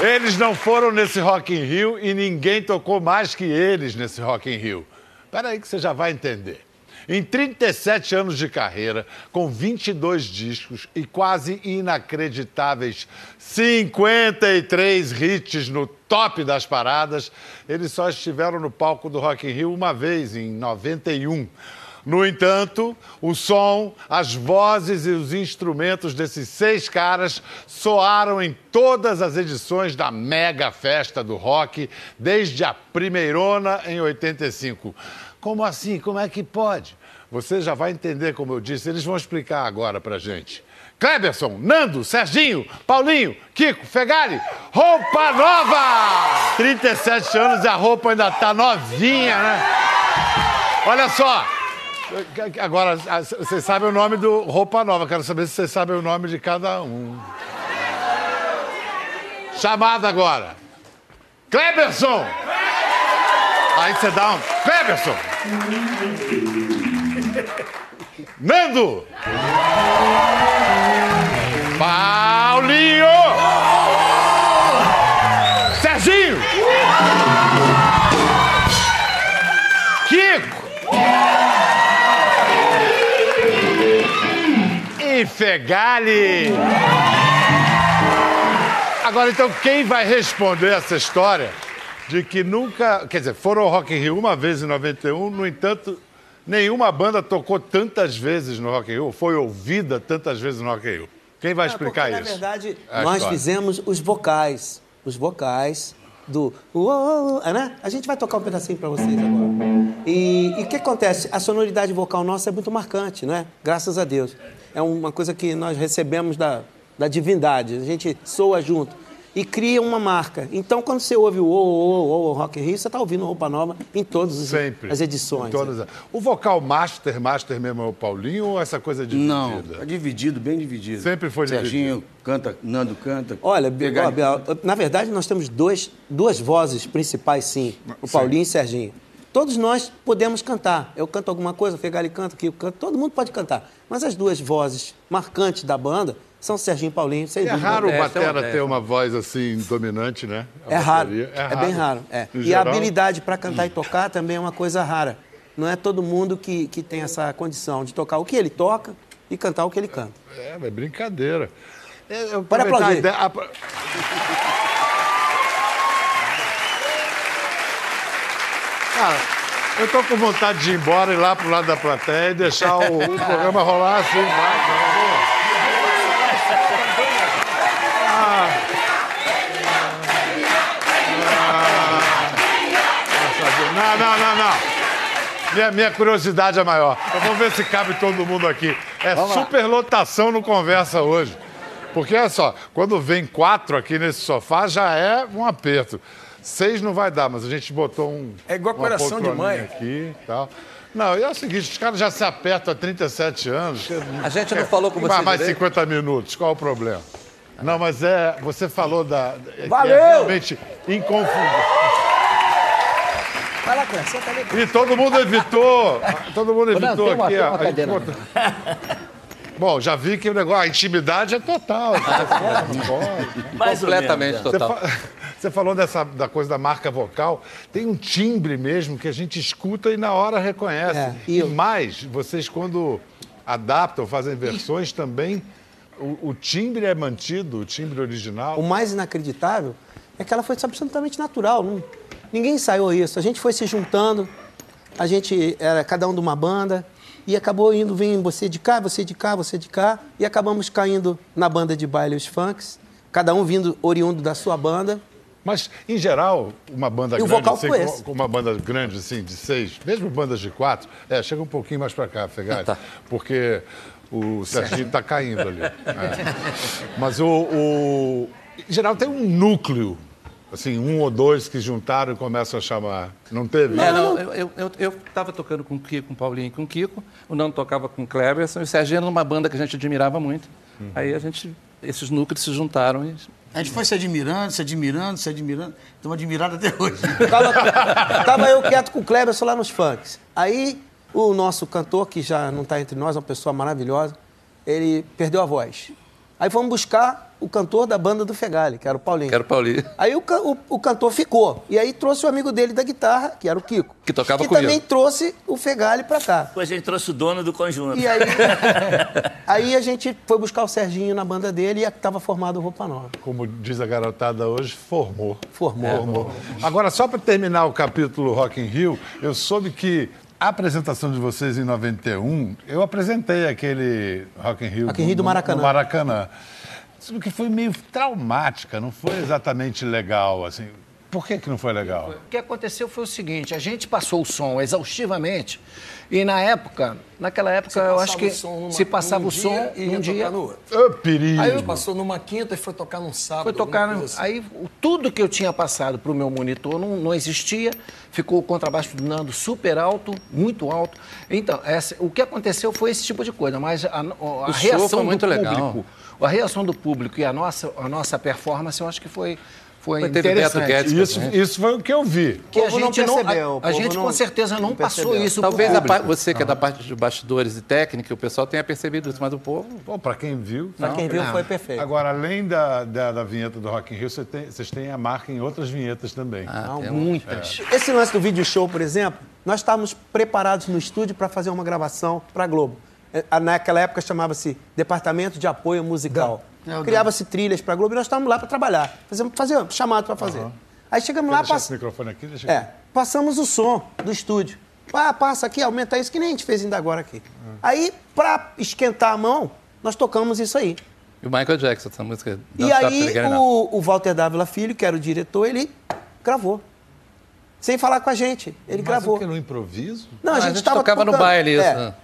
Eles não foram nesse Rock in Rio e ninguém tocou mais que eles nesse Rock in Rio. Espera aí que você já vai entender. Em 37 anos de carreira, com 22 discos e quase inacreditáveis 53 hits no top das paradas, eles só estiveram no palco do Rock in Rio uma vez, em 91. No entanto, o som, as vozes e os instrumentos desses seis caras soaram em todas as edições da mega festa do rock, desde a primeirona em 85. Como assim? Como é que pode? Você já vai entender, como eu disse, eles vão explicar agora pra gente. Kleberson, Nando, Serginho, Paulinho, Kiko, Fegali, roupa nova! 37 anos e a roupa ainda tá novinha, né? Olha só, agora vocês sabem o nome do roupa nova, quero saber se vocês sabem o nome de cada um. Chamada agora. Kleberson! Aí você dá um. Kleberson! Nando! Paulinho! Fegali! Agora, então, quem vai responder essa história de que nunca. Quer dizer, foram ao Rock in Rio uma vez em 91, no entanto, nenhuma banda tocou tantas vezes no Rock in Rio, foi ouvida tantas vezes no Rock in Rio. Quem vai explicar porque, isso? Na verdade, É nós história. fizemos os vocais. Os vocais do. Né? A gente vai tocar um pedacinho para vocês agora. E o que acontece? A sonoridade vocal nossa é muito marcante, não é? Graças a Deus. É uma coisa que nós recebemos da, da divindade. A gente soa junto. E cria uma marca. Então, quando você ouve o o o o Rock in Rio, você está ouvindo roupa nova em todas os- Sempre. as edições. Em todas as- O vocal master, master mesmo é o Paulinho ou essa coisa dividida? Não, tá dividido, bem dividido. Sempre foi Serginho canta, Nando canta. Olha, Pegar- na verdade, nós temos dois, duas vozes principais, sim. O Paulinho e o Serginho. Todos nós podemos cantar. Eu canto alguma coisa, o Fegali canta, o Kiko canta, todo mundo pode cantar. Mas as duas vozes marcantes da banda são Serginho e Paulinho, sem É dúvida. raro o Modéstia, batera modéstia. ter uma voz assim dominante, né? A É raro. bateria. É, bem raro. é. E geral, a habilidade para cantar e tocar também é uma coisa rara. Não é todo mundo que, que tem essa condição de tocar o que ele toca e cantar o que ele canta. É, é brincadeira. É, eu Pode aproveitar a aplaudir. ideia- apro- Cara, eu tô com vontade de ir embora, ir lá pro lado da plateia e deixar o, o programa rolar assim. Favor. Ah. Ah. Não, não, não, não. Minha, minha curiosidade é maior. Eu vou ver se cabe todo mundo aqui. É superlotação no Conversa hoje. Porque, olha só, quando vem quatro aqui nesse sofá, já é um aperto. Seis não vai dar, mas a gente botou um. É igual uma coração de mãe. Aqui tal. Não, e é o seguinte, os caras já se apertam há 37 anos. A gente não falou com você Vai mais direito. 50 minutos, qual o problema? Não, mas é. Você falou da. é que Valeu! É realmente inconfundível. Vai lá, senta ali. E todo mundo evitou. Todo mundo Não, evitou uma- aqui. uma A gente cadeira. Bom, já vi que o negócio, a intimidade é total. Não pode. Completamente Você, total. Você falou dessa, da coisa da marca vocal. Tem um timbre mesmo que a gente escuta e na hora reconhece. É, e e eu- mais, vocês quando adaptam, fazem versões também, o, o timbre é mantido, o timbre original. O mais inacreditável é que ela foi absolutamente natural. não- ninguém ensaiou isso. A gente foi se juntando, a gente era cada um de uma banda e acabou indo, vem você de cá, você de cá, você de cá e acabamos caindo na banda de baile os funks, cada um vindo oriundo da sua banda. Mas, em geral, uma banda E o grande, vocal assim, com- com uma banda grande, assim, de seis, mesmo bandas de quatro, é, chega um pouquinho mais pra cá, Fegali, Tá. porque o Serginho tá caindo ali. É. Mas o, o- Em geral, tem um núcleo, assim, um ou dois que juntaram e começam a chamar. Não teve? É, não, eu, eu, eu, eu tava tocando com o Kiko, com o Paulinho e com o Kiko. O Nando tocava com o Cleberson. E o Serginho era numa banda que a gente admirava muito. Aí a gente, esses núcleos se juntaram e... A gente foi se admirando, se admirando, se admirando. Estamos admirados até hoje. Tava, tava eu quieto com o Kleberson lá nos funks. Aí o nosso cantor, que já não está entre nós, é uma pessoa maravilhosa, ele perdeu a voz. Aí fomos buscar o cantor da banda do Fegali, que era o Paulinho. Quero Paulinho. Aí o, o- o cantor ficou. E aí trouxe o amigo dele da guitarra, que era o Kiko. Que tocava Que comigo. também trouxe o Fegali pra cá. Depois a gente trouxe o dono do conjunto. E aí, aí a gente foi buscar o Serginho na banda dele e estava formado o Roupa Nova. Como diz a garotada hoje, formou. Formou. Formou. Agora, só para terminar o capítulo Rock in Rio, eu soube que a apresentação de vocês em 91, eu apresentei aquele Rock in Rio, Rock in Rio do Maracanã. no Maracanã. Que foi meio traumática, não foi exatamente legal, assim. Por que, que não foi legal? O que aconteceu foi o seguinte: a gente passou o som exaustivamente e na época, naquela época, eu acho que se passava o som e ia dia. no outro. Perigo! Aí passou numa quinta e foi tocar num sábado. Foi tocar. assim. Aí tudo que eu tinha passado para o meu monitor não, não existia. Ficou o contrabaixo do Nando super alto, muito alto. Então, essa- o que aconteceu foi esse tipo de coisa. Mas a, a reação do legal. público, a reação do público e a nossa, a nossa performance, eu acho que foi, foi, interessante. Guedes. Isso, né? isso foi o que eu vi. que a gente não, percebeu, a, a gente não- com certeza não, não passou percebeu. isso Talvez a você que é da parte de bastidores e técnica, o pessoal tenha percebido isso, mas o povo. Pô, para quem viu. Pra quem viu, foi perfeito. Agora, além da, da, da vinheta do Rock in Rio, você tem- vocês têm a marca em outras vinhetas também. Um- muitas. Esse lance do vídeo show, por exemplo, nós estávamos preparados no estúdio para fazer uma gravação para a Globo. É, a- Naquela época chamava-se Departamento de Apoio Musical. Criava-se trilhas para a Globo e nós estávamos lá para trabalhar. Fazer, fazer chamado para fazer. Aí chegamos lá, Deixa pass... esse microfone aqui, deixa é, passamos o som do estúdio. Ah, passa aqui, aumenta isso, que nem a gente fez ainda agora aqui. Aí, para esquentar a mão, nós tocamos isso aí. E o Michael Jackson, essa música. E Don't Stop aí Enough. o, o Walter Dávila Filho, que era o diretor, ele gravou. Sem falar com a gente. Ele Mas gravou. que, no improviso? Não, Ah, a a gente, gente tava tocava no tocando, baile isso, é. né?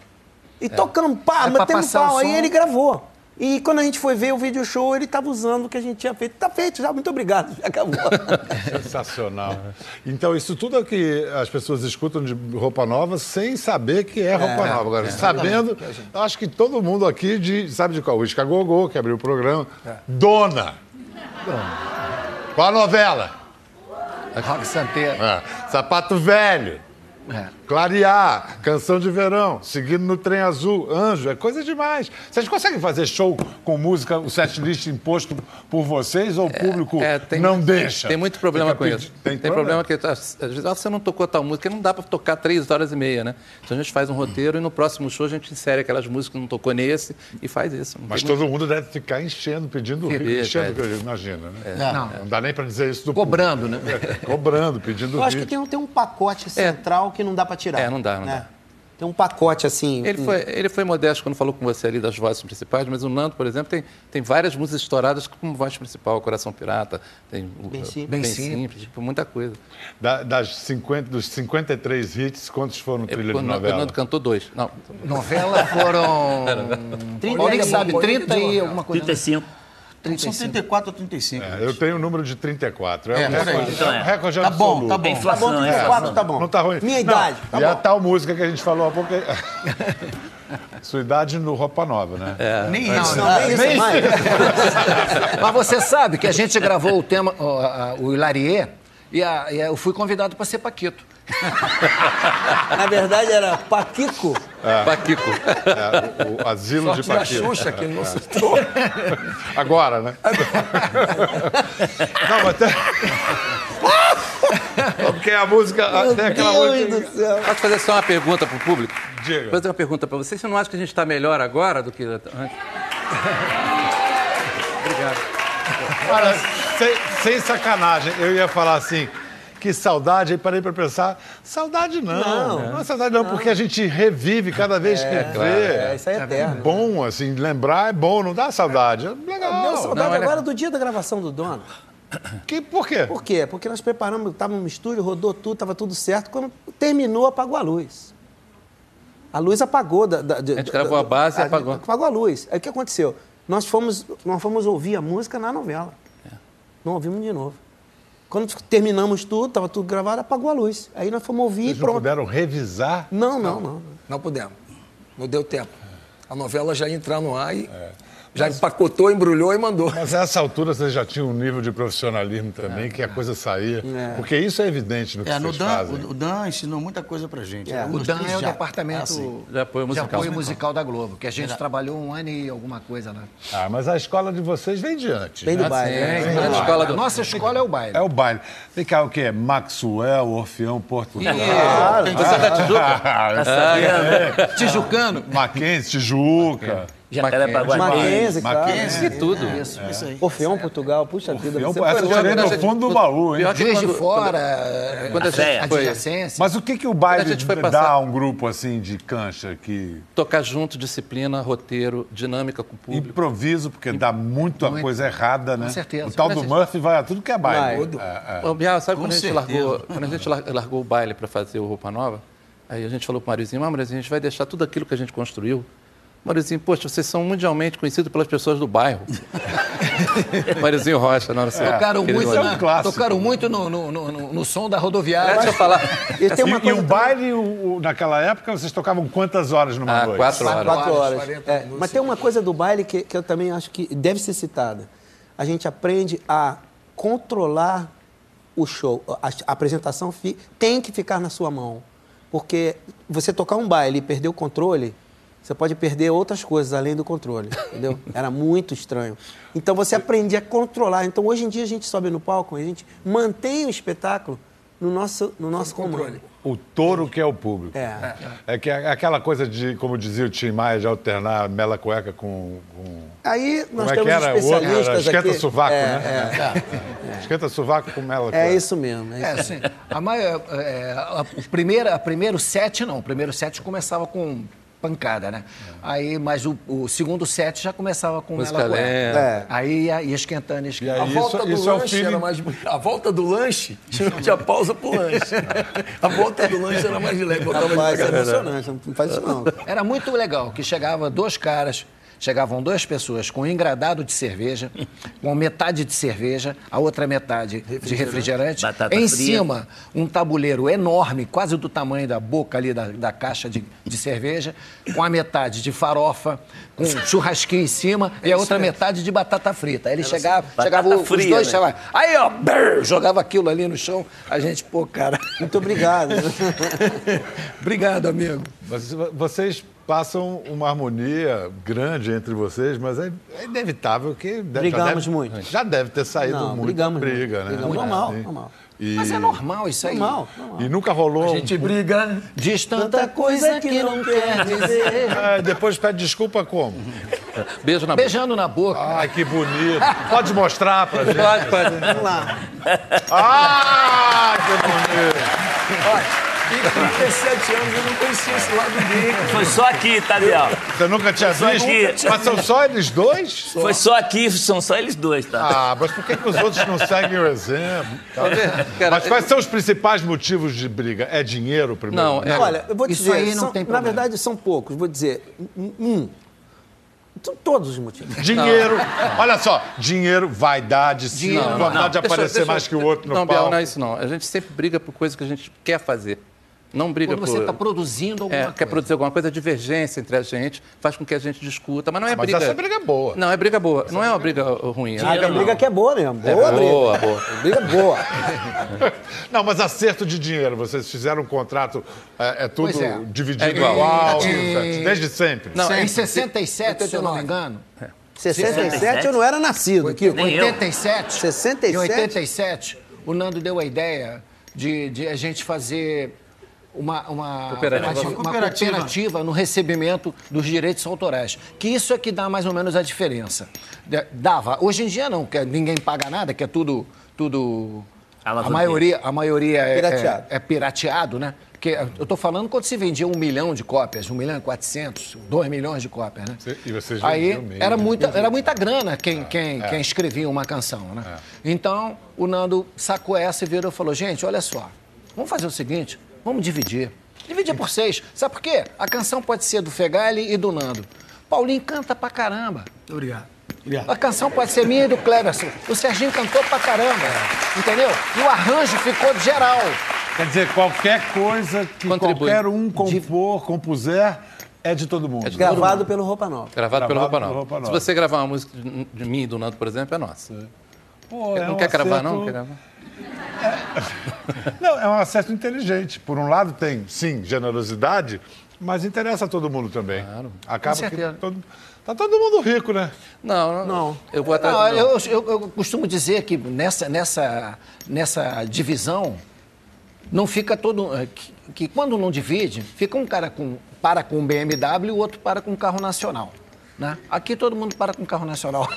E tocando, pá, É passar pau. Aí ele gravou. E quando a gente foi ver o vídeo show, ele tava usando o que a gente tinha feito. Tá feito já, muito obrigado. Já acabou. Sensacional. Então, isso tudo é que as pessoas escutam de roupa nova sem saber que é roupa nova. Agora, sabendo, eu acho que todo mundo aqui de, sabe de qual? O Isca Gogô, que abriu o programa. Dona. Qual a novela? Rock Santeiro. É. Sapato Velho. É. Clarear, Canção de Verão, Seguindo no Trem Azul, Anjo, é coisa demais. Vocês conseguem fazer show com música, o setlist imposto por vocês ou o público É, tem não muito- deixa? Tem muito problema Fica com pedi- isso. Tem, problema que às vezes ah, você não tocou tal música, não dá para tocar três horas e meia, né? Então a gente faz um roteiro e no próximo show a gente insere aquelas músicas que não tocou nesse e faz isso. Mas tem todo mundo deve ficar enchendo, pedindo Sim, enchendo, é. que eu imagino, né? Não. Não dá nem para dizer isso do Cobrando, né? público. É, Cobrando, pedindo Eu acho que tem, tem um pacote central que não dá pra tirar. É, não dá, não né? dá. Tem um pacote assim. Ele foi, ele foi modesto quando falou com você ali das vozes principais, mas o Nando, por exemplo, tem, tem várias músicas estouradas como voz principal, Coração Pirata, tem o- Bem simples. bem simples, tipo, muita coisa. Da- das 50, dos 53 hits, quantos foram trilha de o, Nando- o novela? Nando cantou dois. Não, Novela foram. Paulinho sabe, 30 e alguma coisa. 35. São 34 ou 35. É, eu tenho o número de 34. É, É, um recorde, Então é um é. recorde Tá bom, tá bom. É inflação, Tá bom, é 34 inflação. tá bom. Não tá ruim. Minha Não, idade, tá e a bom. tal música que a gente falou há pouco. é- Sua idade no Roupa Nova, né? Nem Não, isso. não, nem isso mais. Mas você sabe que a gente gravou o tema, a- o Hilarie, e, a- e a- eu fui convidado para ser Paquito. Na verdade era Paquico. Paquico. É, o, o asilo de Tinha a Paquito. Xuxa que não citou. Agora, né? não, mas tem... Porque a música... tem aquela Deus música... do céu. Posso fazer só uma pergunta para o público? Diga. Vou fazer uma pergunta para você. Você não acha que a gente está melhor agora do que antes? Obrigado. Olha, sem, sem sacanagem, eu ia falar assim, que saudade, aí parei para pensar, saudade não, não, é saudade não, porque a gente revive cada vez que vê. É, isso aí é eterno. Bom, assim, lembrar é bom, não dá saudade. É legal. Deu saudade Não, é agora legal. do dia da gravação do dono. Que, por quê? Por quê? Porque nós preparamos, estávamos no estúdio, rodou tudo, estava tudo certo. Quando terminou, apagou a luz. A luz apagou. Da, da, A gente gravou a base e apagou. Apagou a luz. Aí o que aconteceu? Nós fomos, nós fomos ouvir a música na novela. É. Não ouvimos de novo. Quando terminamos tudo, estava tudo gravado, apagou a luz. Aí nós fomos ouvir Vocês e não pronto. puderam revisar? Não, não, não. Não pudemos. Não deu tempo. A novela já ia entrar no ar e. Já empacotou, embrulhou e mandou. Mas a essa altura vocês já tinham um nível de profissionalismo também, que a coisa saía. Porque isso é evidente no que É, no vocês Dan, fazem. o, o Dan ensinou muita coisa pra gente. É. Um O Dan é o já- departamento Ah, sim. De apoio musical. de apoio musical da Globo, que a gente trabalhou um ano e alguma coisa lá. Ah, mas a escola de vocês vem de antes. Bem né? do baile. né? Sim, grande escola A do... nossa escola é o baile. É o baile. Vem cá, o quê? Maxwell, Orfeão, Portugal. Você é da Tijuca? Ah, Tijucano. Mackenzie, Tijuca. Jacarepaguá. Mackenzie, claro. Mackenzie. É. Tudo. Isso, isso aí. Orfeão, Portugal, puxa vida. Orfeão, você essa tirei longe. no fundo do baú, hein? Pior que Juiz de quando- Fora, Quando a gente foi adjacência. Mas o que, que o A baile gente foi dá passar- a um grupo assim de cancha que tocar junto, disciplina, roteiro, dinâmica com o público. improviso, porque dá muita coisa errada, né? certeza. O tal do Murphy vai a tudo que é baile. É, é. Ô, Bial, sabe Com quando a, gente largou, quando a gente lar- largou o baile para fazer o Roupa Nova? Aí a gente falou pro Mariozinho, ah, Mariozinho, a gente vai deixar tudo aquilo que a gente construiu. Mariozinho, poxa, vocês são mundialmente conhecidos pelas pessoas do bairro. Mariozinho Rocha, não, sei. Tocaram Aquele muito, é um na- clássico. tocaram muito no, no, no, no- som da rodoviária. Deixa eu falar. E tem uma E, e coisa o baile, o- o- naquela época, vocês tocavam quantas horas numa Ah, noite? quatro horas. Quatro horas. 40 É, mas tem uma coisa do baile que, que eu também acho que deve ser citada. A gente aprende a controlar o show. A, a apresentação fi- tem que ficar na sua mão. Porque você tocar um baile e perder o controle, você pode perder outras coisas além do controle, entendeu? Era muito estranho. Então você aprendia a controlar. Então hoje em dia a gente sobe no palco e a gente mantém o espetáculo no nosso, no nosso controle. O touro que é o público. É. É que é aquela coisa de, como dizia o Tim Maia, de alternar mela cueca com. com... Aí nós Como é que temos era? O outro era especialistas esquenta aqui. sovaco, É, né? Esquenta sovaco com mela cueca. É isso mesmo. É É, isso. assim, a, maior, é, a, o primeiro, a primeiro set não, o primeiro set começava com pancada, né? Aí, mas o, o segundo set já começava com Música lenta. É. Aí ia, ia esquentando, E esquentando. A aí, volta isso, do isso é lanche era mais. A volta do lanche tinha pausa pro lanche. A volta do lanche era mais leve. Botava Rapaz, é devagar. emocionante, não faz isso não. Era muito legal, que chegava dois caras, chegavam duas pessoas com um engradado de cerveja, com metade de cerveja, a outra metade de refrigerante. Batata em fria. cima, um tabuleiro enorme, quase do tamanho da boca ali da, da caixa de, de cerveja, com a metade de farofa, com churrasquinho em cima e a outra metade de batata frita. Aí ele chegava, Batata chegava os fria, dois, né? chegava, aí ó, brrr, jogava aquilo ali no chão, a gente, pô, cara, Muito obrigado. obrigado, amigo. Vocês passam uma harmonia grande entre vocês, mas é, é inevitável que. deve- já Brigamos deve- muito. Já deve ter saído Não, muito brigamos briga, muito. né? Brigamos normal, Sim. normal. E, Mas é normal isso aí. Normal, normal. E nunca rolou. A gente briga. Diz tanta coisa que não quer dizer. É, depois pede desculpa como? Beijo na boca. Beijando na boca. Ai, que bonito. Pode mostrar pra gente? Pode, pode. Vamos lá. Ah, que bonito. Olha, em 37 anos eu não conhecia esse lado dele. Foi só aqui, tá, Biel? Você nunca tinha Só visto? aqui. Mas são só eles dois? Foi só aqui, são só eles dois, tá? Ah, mas por que, que os outros não seguem o exemplo? Cara, Mas quais são os principais motivos de briga? É dinheiro primeiro? Não, é- Olha, eu vou Isso dizer, aí não são- tem na problema. verdade são poucos, vou dizer, um. São todos os motivos. Dinheiro. Olha só, dinheiro, vaidade, sim, Dinheiro, vontade não, de aparecer deixa mais que o outro no Não, palco. Biel, não é isso não. A gente sempre briga por coisas que a gente quer fazer. Não briga Quando você por... está produzindo alguma É, coisa. quer produzir alguma coisa, a divergência entre a gente faz com que a gente discuta, mas não é Mas briga. essa briga é boa. Não, é briga boa. Não é uma briga uh, ruim. É Ah, briga a briga que é boa mesmo. É Boa briga. boa, boa. Briga boa. Não, mas acerto de dinheiro. Vocês fizeram um contrato, é, é tudo é. dividido É igual. igual, E- desde sempre. Não, em é- 67, se eu não me engano. 67 eu não era nascido, Kiko. Eu. 87. 67? Em 87, o Nando deu a ideia de, de a gente fazer uma, uma, Cooperativa. uma- uma Cooperativa. cooperativa no recebimento dos direitos autorais. Que isso é que dá mais ou menos a diferença. Dava. Hoje em dia não, que ninguém paga nada, que é tudo. tudo a maioria, a maioria é, Pirateado. é, é pirateado, né? Porque eu estou falando quando se vendia um milhão de cópias, um milhão e quatrocentos, dois milhões de cópias, né? E vocês Aí era muita, era muita grana quem, quem, quem escrevia uma canção, né? Então, o Nando sacou essa e virou e falou, gente, olha só, vamos fazer o seguinte, vamos dividir. Dividir por seis. Sabe por quê? A canção pode ser do Fegali e do Nando. Paulinho canta pra caramba. Obrigado. A canção pode ser minha e do Cleverson. O Serginho cantou pra caramba. Entendeu? E o arranjo ficou de geral. Quer dizer, qualquer coisa que Contribui. qualquer um compor, compuser, É de todo mundo. É de Gravado pelo Roupa Nova. Gravado, pelo Gravado Roupa pelo Nova. Roupa Se Nova. você gravar uma música de, mim e do Nando, por exemplo, é nossa. Pô, é não um quer gravar, não? acerto- Quer gravar? Não, é um acerto inteligente. Por um lado tem, sim, generosidade, mas interessa a todo mundo também. Acaba Com que todo, tá todo mundo rico, né? Não, não. Não. Eu vou atrás. Não, não. eu, eu- eu costumo dizer que nessa, nessa, nessa divisão não fica todo. eh, Que, que quando não divide, fica um cara com, para com um BMW e o outro para com um carro nacional. Né? Aqui todo mundo para com carro nacional.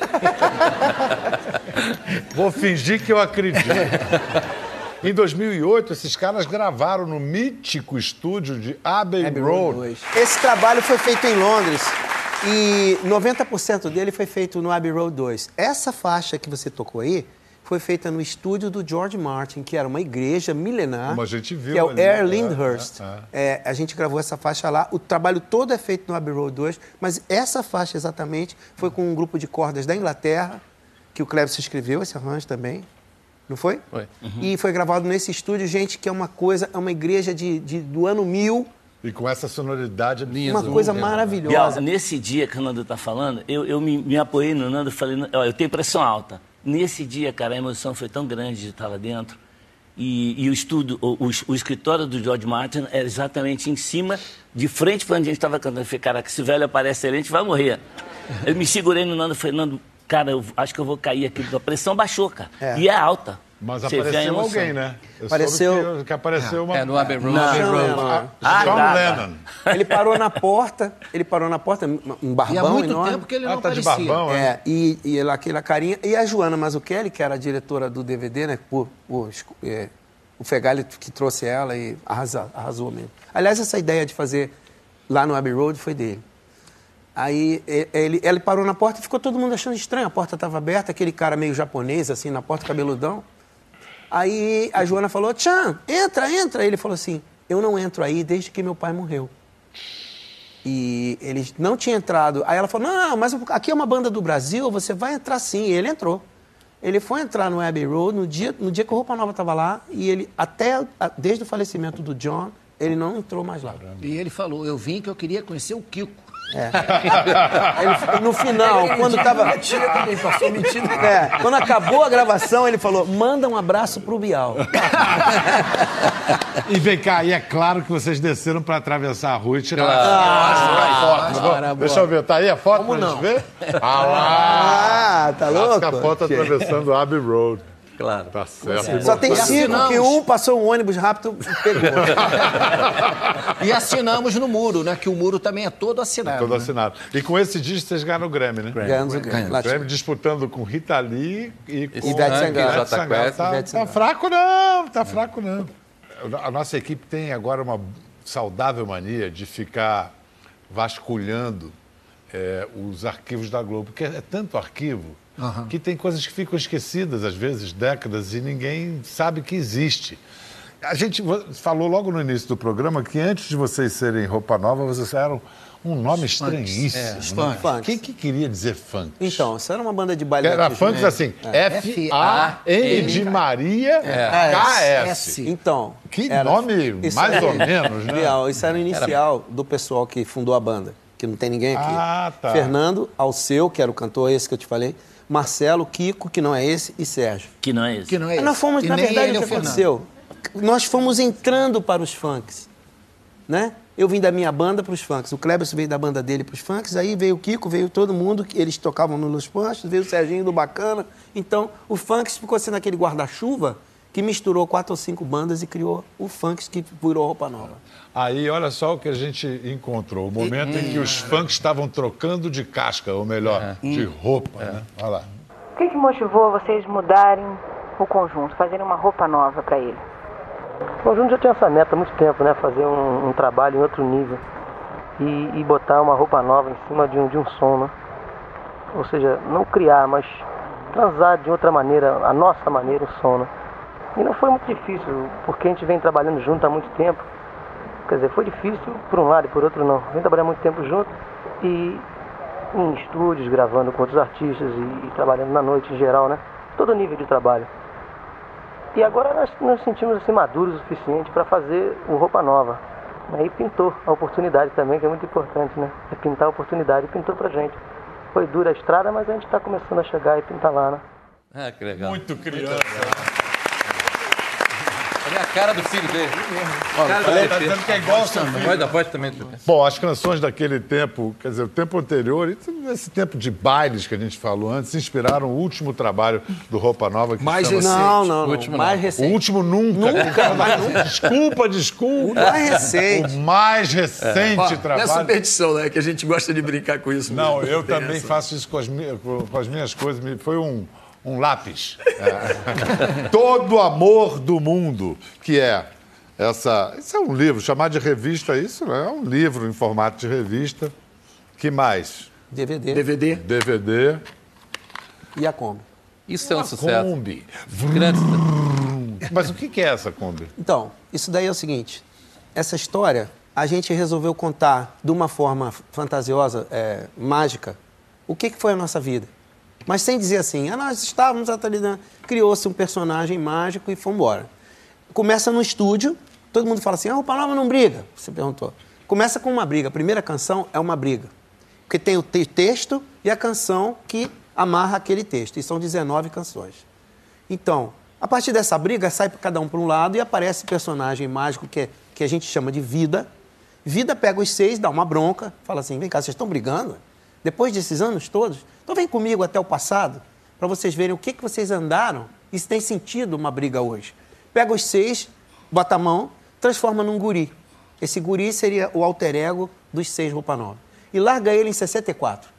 Vou fingir que eu acredito. Em 2008, esses caras gravaram no mítico estúdio de Abbey, Abbey Road. Road 2. Esse trabalho foi feito em Londres e 90% dele foi feito no Abbey Road 2. Essa faixa que você tocou aí foi feita no estúdio do George Martin, que era uma igreja milenar. Como a gente viu Que é o ali. Air É, Lyndhurst. É, a gente gravou essa faixa lá. O trabalho todo é feito no Abbey Road 2, mas essa faixa exatamente foi com um grupo de cordas da Inglaterra, que o Cleves escreveu esse arranjo também. Não foi? Foi. E foi gravado nesse estúdio, gente, que é uma coisa, é uma igreja de, de- do ano 1000, E com essa sonoridade uma absurda. coisa Bial, maravilhosa. nesse dia que o Nando tá falando, eu, eu me, me apoiei no Nando e falei, ó, eu tenho pressão alta. Nesse dia, cara, a emoção foi tão grande de estar lá dentro. E, e o estudo, o, o, o escritório do George Martin era exatamente em cima, de frente para onde a gente estava cantando. Eu falei, cara, que esse velho aparece ali, a gente vai morrer. Eu me segurei no Nando e falei, Nando, cara, eu acho que eu vou cair aqui. A pressão baixou, cara. É. E é alta. Mas Você apareceu alguém, né? Eu Apareceu- soube Que, que apareceu uma... É, no Abbey Road. Ah, John tá, tá. Lennon. Ele parou na porta, ele parou na porta, um barbão e há muito enorme. tempo que ele Ah, não tá de aparecia. barbão, é? É, e, e ela, aquela carinha. E a Joana Mazzucchelli, que era a diretora do DVD, né? Por, por, é, o Fegali que trouxe ela e arrasa- arrasou mesmo. Aliás, essa ideia de fazer lá no Abbey Road foi dele. Aí ele, ele parou na porta e ficou todo mundo achando estranho. A porta estava aberta, aquele cara meio japonês, assim, na porta, cabeludão. Aí a Joana falou, Tchan, entra, entra. Ele falou assim, eu não entro aí desde que meu pai morreu. E ele não tinha entrado. Aí ela falou, não, mas aqui é uma banda do Brasil, você vai entrar sim. E ele entrou. Ele foi entrar no Abbey Road no dia, no dia que o Roupa Nova estava lá. E ele, até desde o falecimento do John, ele não entrou mais lá. E ele falou, eu vim que eu queria conhecer o Kiko. Ele- no final, quando estava... Mentira também, passou mentira. É, quando acabou a gravação, ele falou, manda um abraço pro Bial. E vem cá, e é claro que vocês desceram para atravessar a rua e tirar Claro. a foto. Claro, Deixa eu ver, tá aí a foto Como pra não? gente ver? Ah lá! Ah, tá Clássica louco? foto atravessando o Abbey Road. Claro. Tá certo. Só tem cinco, que um passou um ônibus rápido e pegou. E assinamos no muro, né? Que o muro também é todo assinado. Todo né? assinado. E com esse disco vocês ganharam o Grammy, né? Ganhamos o Grammy. O Grammy disputando com Rita Lee e com Ivete Sangalo. Sangalo. Tá, tá fraco não, tá fraco não. A nossa equipe tem agora uma saudável mania de ficar vasculhando é, os arquivos da Globo, porque é tanto arquivo que tem coisas que ficam esquecidas, às vezes, décadas, e ninguém sabe que existe. A gente falou logo no início do programa que antes de vocês serem roupa nova, vocês eram um nome estranhíssimo. os né? funks. O que, que queria dizer funk? Então, isso era uma banda de baile Era né? assim, F-A-N de Maria É. K-S. Então. Que nome mais ou menos, né? Bial, isso era o inicial do pessoal que fundou a banda, que não tem ninguém aqui. Ah, tá. Fernando, Alceu, que era o cantor esse que eu te falei, Marcelo, Kiko, que não é esse, e Sérgio. Que não é isso. Que não é isso. Nós fomos, E na verdade, o que Fernando. aconteceu? Nós fomos entrando para os funks, né? Eu vim da minha banda para os funks, o Kleber veio da banda dele para os funks, aí veio o Kiko, veio todo mundo, que eles tocavam no Los Panchos, veio o Serginho do Bacana. Então, o funks ficou sendo aquele guarda-chuva que misturou quatro ou cinco bandas e criou o funks que virou roupa nova. Aí, olha só o que a gente encontrou. O momento em que os funks estavam trocando de casca, ou melhor, de roupa, né? Olha lá. O que, que motivou vocês mudarem o conjunto, fazerem uma roupa nova para ele? O conjunto já tinha essa meta há muito tempo, né? Fazer um, um trabalho em outro nível e, e botar uma roupa nova em cima de um, de um som, né? Ou seja, não criar, mas transar de outra maneira, a nossa maneira, o som, né? E não foi muito difícil, porque a gente vem trabalhando junto há muito tempo. Quer dizer, foi difícil por um lado e por outro não. Vem trabalhando muito tempo junto e em estúdios, gravando com outros artistas e, e trabalhando na noite em geral, né? Todo nível de trabalho. E agora nós nos sentimos assim maduros o suficiente para fazer o Roupa Nova. Aí pintou a oportunidade também, que é muito importante, né? É pintar a oportunidade, pintou pra gente. Foi dura a estrada, mas a gente está começando a chegar e pintar lá, né? Ah, que legal. Muito criança. Olha a cara do filho dele. Cara, tá dizendo que é igual ao seu filho. Pode, pode também. Bom, as canções daquele tempo, quer dizer, o tempo anterior, esse tempo de bailes que a gente falou antes, inspiraram o último trabalho do Roupa Nova. Que Mais recente. Não, não, não. último mais não. O recente. último nunca. Nunca, mais nunca. Desculpa, desculpa. O mais recente. O mais recente não é trabalho. superstição, né? Que a gente gosta de brincar com isso. Não, mesmo. eu também faço isso com as, minhas, com as minhas coisas. Foi um, um lápis. É. Todo amor do mundo, que é essa. Isso é um livro, chamar de revista isso, né? É um livro em formato de revista. Que mais? DVD DVD. DVD. e a Kombi. Isso é um sucesso. Kombi. Grande sucesso. Mas o que que é essa Kombi? Então, isso daí é o seguinte: essa história a gente resolveu contar de uma forma fantasiosa, é, mágica, o que, que foi a nossa vida. Mas sem dizer assim, ah, nós estávamos atualizando. Criou-se um personagem mágico e fomos embora. Começa no estúdio, todo mundo fala assim: ah, roupa nova não briga. Você perguntou. Começa com uma briga. A primeira canção é uma briga. Porque tem o te- texto e a canção que amarra aquele texto. E são 19 canções. Então, a partir dessa briga, sai cada um para um lado e aparece personagem mágico que, é- que a gente chama de Vida. Vida pega os seis, dá uma bronca, fala assim: vem cá, vocês estão brigando? Depois desses anos todos? Então vem comigo até o passado, para vocês verem o que, que vocês andaram e se tem sentido uma briga hoje. Pega os seis, bota a mão, transforma num guri. Esse guri seria o alter ego dos seis roupa nova. E larga ele em 64.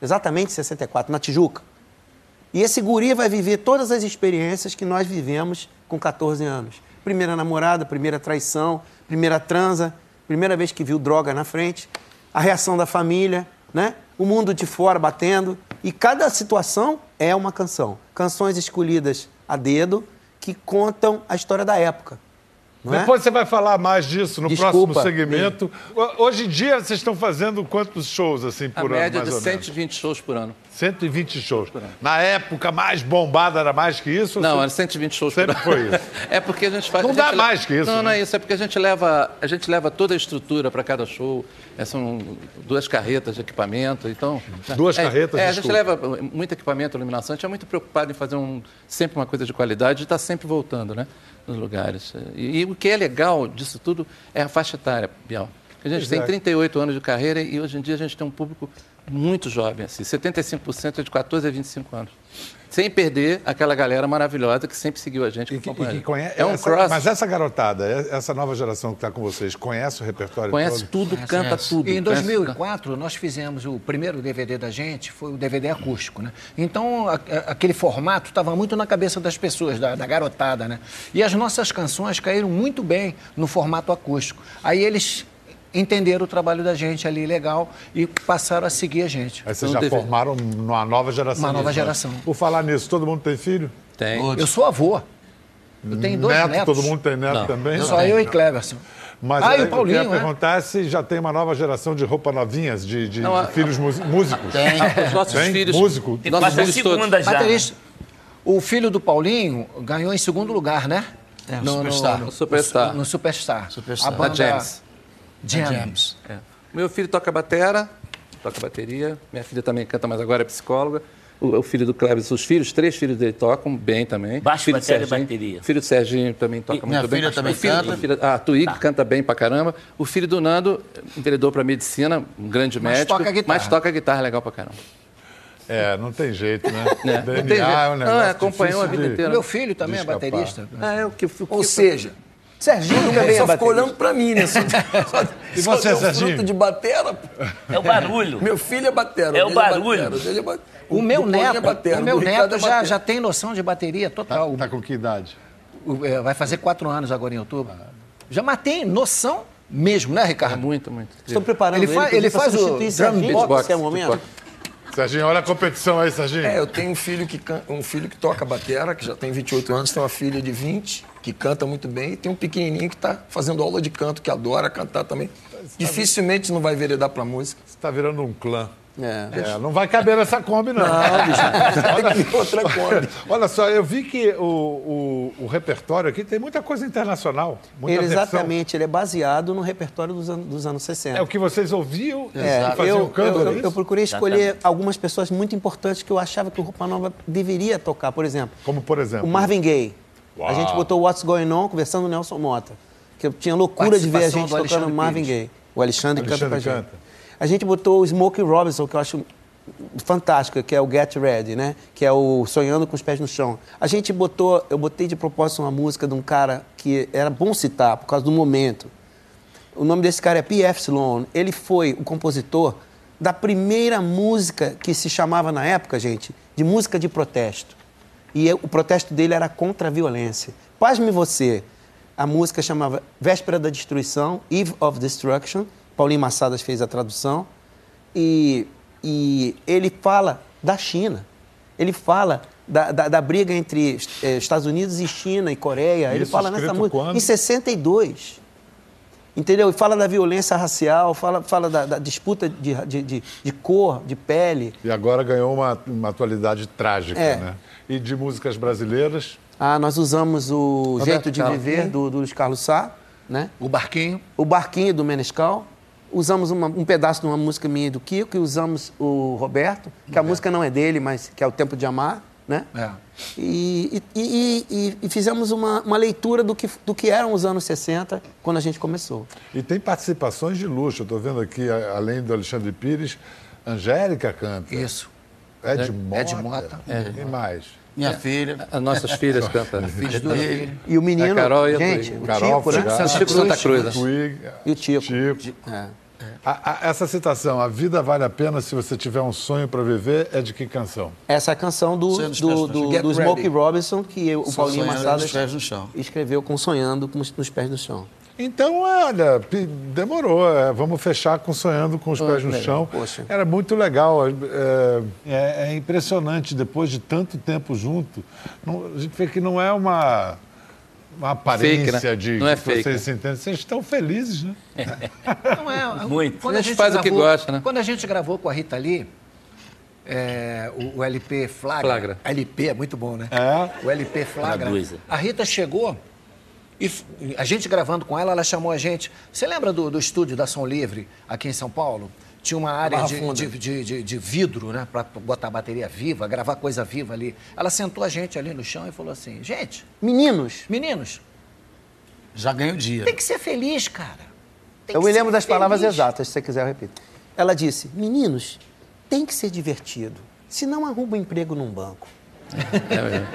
Exatamente em 64, na Tijuca. E esse guri vai viver todas as experiências que nós vivemos com 14 anos. Primeira namorada, primeira traição, primeira transa, primeira vez que viu droga na frente, a reação da família, né? O mundo de fora batendo. E cada situação é uma canção. Canções escolhidas a dedo que contam a história da época. Não é? Depois você vai falar mais disso no Desculpa. próximo segmento. Ho- Hoje em dia, vocês estão fazendo quantos shows assim A por ano, média mais de ou menos? 120 shows por ano. 120 shows. Na época mais bombada era mais que isso? Não, você- era 120 shows Sempre por ano. foi isso. É porque a gente faz. Não a dá mais que isso, Não, não né? é isso. É porque a gente leva, a gente leva toda a estrutura para cada show. É, são duas carretas de equipamento. Então. Duas é, carretas, É, a gente leva muito equipamento, iluminação. A gente é muito preocupado em fazer um, sempre uma coisa de qualidade e está sempre voltando, né? Nos lugares. E, e o que é legal disso tudo é a faixa etária, Biel. A gente tem é. 38 anos de carreira e hoje em dia a gente tem um público muito jovem, assim, 75% é de 14 a 25 anos. Sem perder aquela galera maravilhosa que sempre seguiu a gente. que E que- e que conhece, é um essa- cross. Mas essa garotada, essa nova geração que está com vocês, conhece o repertório Conhece todo? tudo, canta tudo. E em conhece- 2004, nós fizemos o primeiro DVD da gente, foi o DVD acústico, né? Então, a- a- aquele formato estava muito na cabeça das pessoas, da, da garotada, né? E as nossas canções caíram muito bem no formato acústico. Aí eles entenderam o trabalho da gente ali legal e passaram a seguir a gente. Aí vocês Não já teve- formaram uma nova geração. Uma nova de- geração. Por falar nisso, todo mundo tem filho? Tem. Eu sou avô. Eu tenho dois neto, netos. todo mundo tem neto Não, também? Só eu e Cleverson. Mas ah, aí, e o Paulinho, eu ia né? perguntar se já tem uma nova geração de roupa novinhas, de, de- Não, de a- filhos mus- músicos. Ah, Os nossos Tem? filhos. Músico? Tem Nossos a filhos todos. segunda já. Baterista. O filho do Paulinho ganhou em segundo lugar, né? É, o Superstar. No, O Superstar. No Superstar. Superstar. A Da banda James. James. É. Meu filho toca batera, toca bateria. Minha filha também canta, mas agora é psicóloga. O, o filho do Cleves, os filhos, três filhos dele tocam bem também. Baixo, filho bateria e Serginho. bateria. O filho do Serginho também toca E- muito minha bem. filha também o filho, canta. filha- ah, a Twig canta bem pra caramba. O filho do Nando enveredou pra medicina, um grande Mas médico. toca guitarra. Mas toca guitarra legal pra caramba. É, não tem jeito, né? É, não DNA tem jeito. é um Não, negócio é, acompanhou a vida de- inteira. Meu filho também é baterista. Ah, é o que Ou seja, Serginho também é só ficou olhando pra mim, né? Só, só, E só você, deu Serginho? fruto de batera. pô. É o barulho. Meu filho é batera. É o dele barulho. batera, é O meu Paulinho neto, é batera, o meu neto é já, já tem noção de bateria total. Tá com que idade? O- é, vai fazer quatro anos agora em outubro. Já matei noção mesmo, né, É Ricardo? muito, muito. Estou preparando Ele ele, fa- ele faz o drum Serginho beat Box, box, que é o momento. Serginho, olha a competição aí, Serginho. É, eu tenho um filho que can- um filho que toca batera, que já tem 28 anos, tem uma filha de 20 que canta muito bem e tem um pequenininho que está fazendo aula de canto que adora cantar também. Dificilmente não vai veredar para música. Você tá virando um clã. É, não vai caber nessa Kombi, não. Não, bicho. olha, outra Kombi. olha só, eu vi que o, o, o repertório aqui tem muita coisa internacional. Muita Ele, exatamente, ele é baseado no repertório dos, anos- dos anos 60. É o que vocês ouviam É, e faziam eu, canto, eu, é eu, isso? eu procurei escolher algumas pessoas muito importantes que eu achava que o Roupa Nova deveria tocar. Por exemplo, Como, por exemplo? o Marvin Gaye. Uau. A gente botou What's Going On conversando com o Nelson Mota. Que eu tinha loucura de ver a gente do tocando Alexandre Marvin. Gaye. O Alexandre, canta Alexandre pra gente. canta. A gente botou o Smokey Robinson, que eu acho fantástico, que é o Get Ready, né? Que é o Sonhando com os Pés no Chão. A gente botou, eu botei de propósito uma música de um cara que era bom citar por causa do momento. O nome desse cara é P.F. Sloan. Ele foi o compositor da primeira música que se chamava na época, gente, de música de protesto. E eu- o protesto dele era contra a violência. Pasme você, a música chamava Véspera da Destruição, Eve of Destruction. Paulinho Massadas fez a tradução. E, e ele fala da China. Ele fala da, da, da briga entre eh, Estados Unidos e China e Coreia. ele Isso fala nessa música. quando? Em 62. Entendeu? E fala da violência racial, fala, fala da, da disputa de, de, de, de cor, de pele. E agora ganhou uma, uma atualidade trágica, É. né? E de músicas brasileiras, Ah, nós usamos o Roberto Jeito de Carlos. Viver, do, do Luiz Carlos Sá, né? O barquinho. O Barquinho, do Menescal. Usamos uma- um pedaço de uma música minha e do Kiko e usamos o Roberto, que a música não é dele, mas que é o Tempo de Amar, né? É. E, e- e- e- fizemos uma, uma leitura do que, do que eram os anos 60 quando a gente começou. E tem participações de luxo. Eu estou vendo aqui, além do Alexandre Pires, Angélica canta. Isso. Ed Mota. Ed Mota. E mais? Minha filha, As nossas filhas cantam. filhos dele. E o menino, A Carol e a gente, Twig. o Carol Tico, né? Santa Cruz. E o Tico. Chico. É. A- a- essa citação, a vida vale a pena se você tiver um sonho para viver, é de que canção? Essa é a canção do, do, do, chão. Get do Smokey. Robinson, que o Só Paulinho Massadas nos pés no chão. escreveu com Sonhando com os, nos Pés no Chão. Então, olha, demorou. é, vamos fechar com Sonhando com os Pés no legal, Chão. poxa. Era muito legal. é, é- é impressionante, depois de tanto tempo junto, não- a gente vê que não é uma, uma aparência Fake, né? de Não é que fake, vocês né? entendem. Vocês estão felizes, né? Não é, Muito. Quando A gente faz o que gosta, né? Quando a gente gravou com a Rita Lee, é, o, o LP Flagra. Flagra. LP é muito bom, né? É. O LP Flagra. É. A Rita chegou e a gente gravando com ela, ela chamou a gente. Você lembra do, do estúdio da Som Livre aqui em São Paulo? Tinha uma área de, de, de, de- vidro, né? Pra botar bateria viva, gravar coisa viva ali. Ela sentou a gente ali no chão e falou assim: gente, Meninos, meninos, Já ganha o dia. tem que ser feliz, cara. Tem eu me lembro das palavras feliz." exatas, se você quiser eu repito. Ela disse: Meninos, tem que ser divertido. Se não arruma um emprego num banco. É mesmo.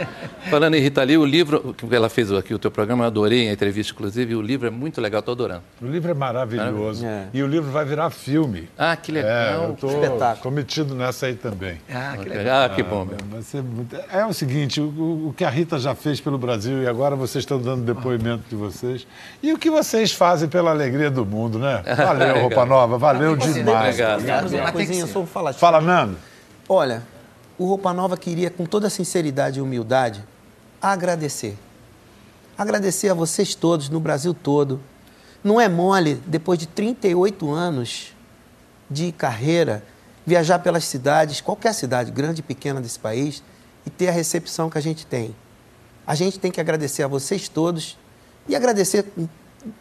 Falando em Rita Lee, o livro que ela fez aqui, o teu programa, eu adorei a entrevista, inclusive, e o livro é muito legal, estou adorando. O livro é maravilhoso. É. E o livro vai virar filme. Ah, que É, legal. eu tô, espetáculo. tô metido nessa aí também. Ah, que legal. Ah, que bom, meu. Vai ser muito- É o seguinte, o, o que a Rita já fez pelo Brasil e agora vocês estão dando depoimento de vocês. E o que vocês fazem pela alegria do mundo, né? Valeu, Roupa Nova, valeu demais. Obrigado. Uma coisinha, só vou falar. Fala, Nando. Olha, o Roupa Nova queria, com toda sinceridade e humildade, agradecer. Agradecer a vocês todos, no Brasil todo. Não é mole, depois de 38 anos de carreira, viajar pelas cidades, qualquer cidade, grande e pequena desse país, e ter a recepção que a gente tem. A gente tem que agradecer a vocês todos e agradecer.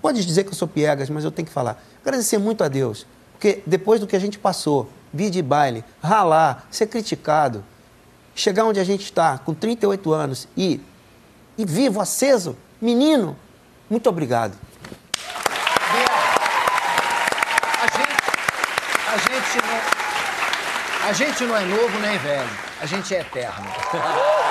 Pode dizer que eu sou piegas, mas eu tenho que falar. Agradecer muito a Deus. Porque depois do que a gente passou, vir de baile, ralar, ser criticado, chegar onde a gente está, com 38 anos e, e vivo, aceso, menino, muito obrigado. A gente, a gente não, a gente não é novo nem velho, a gente é eterno.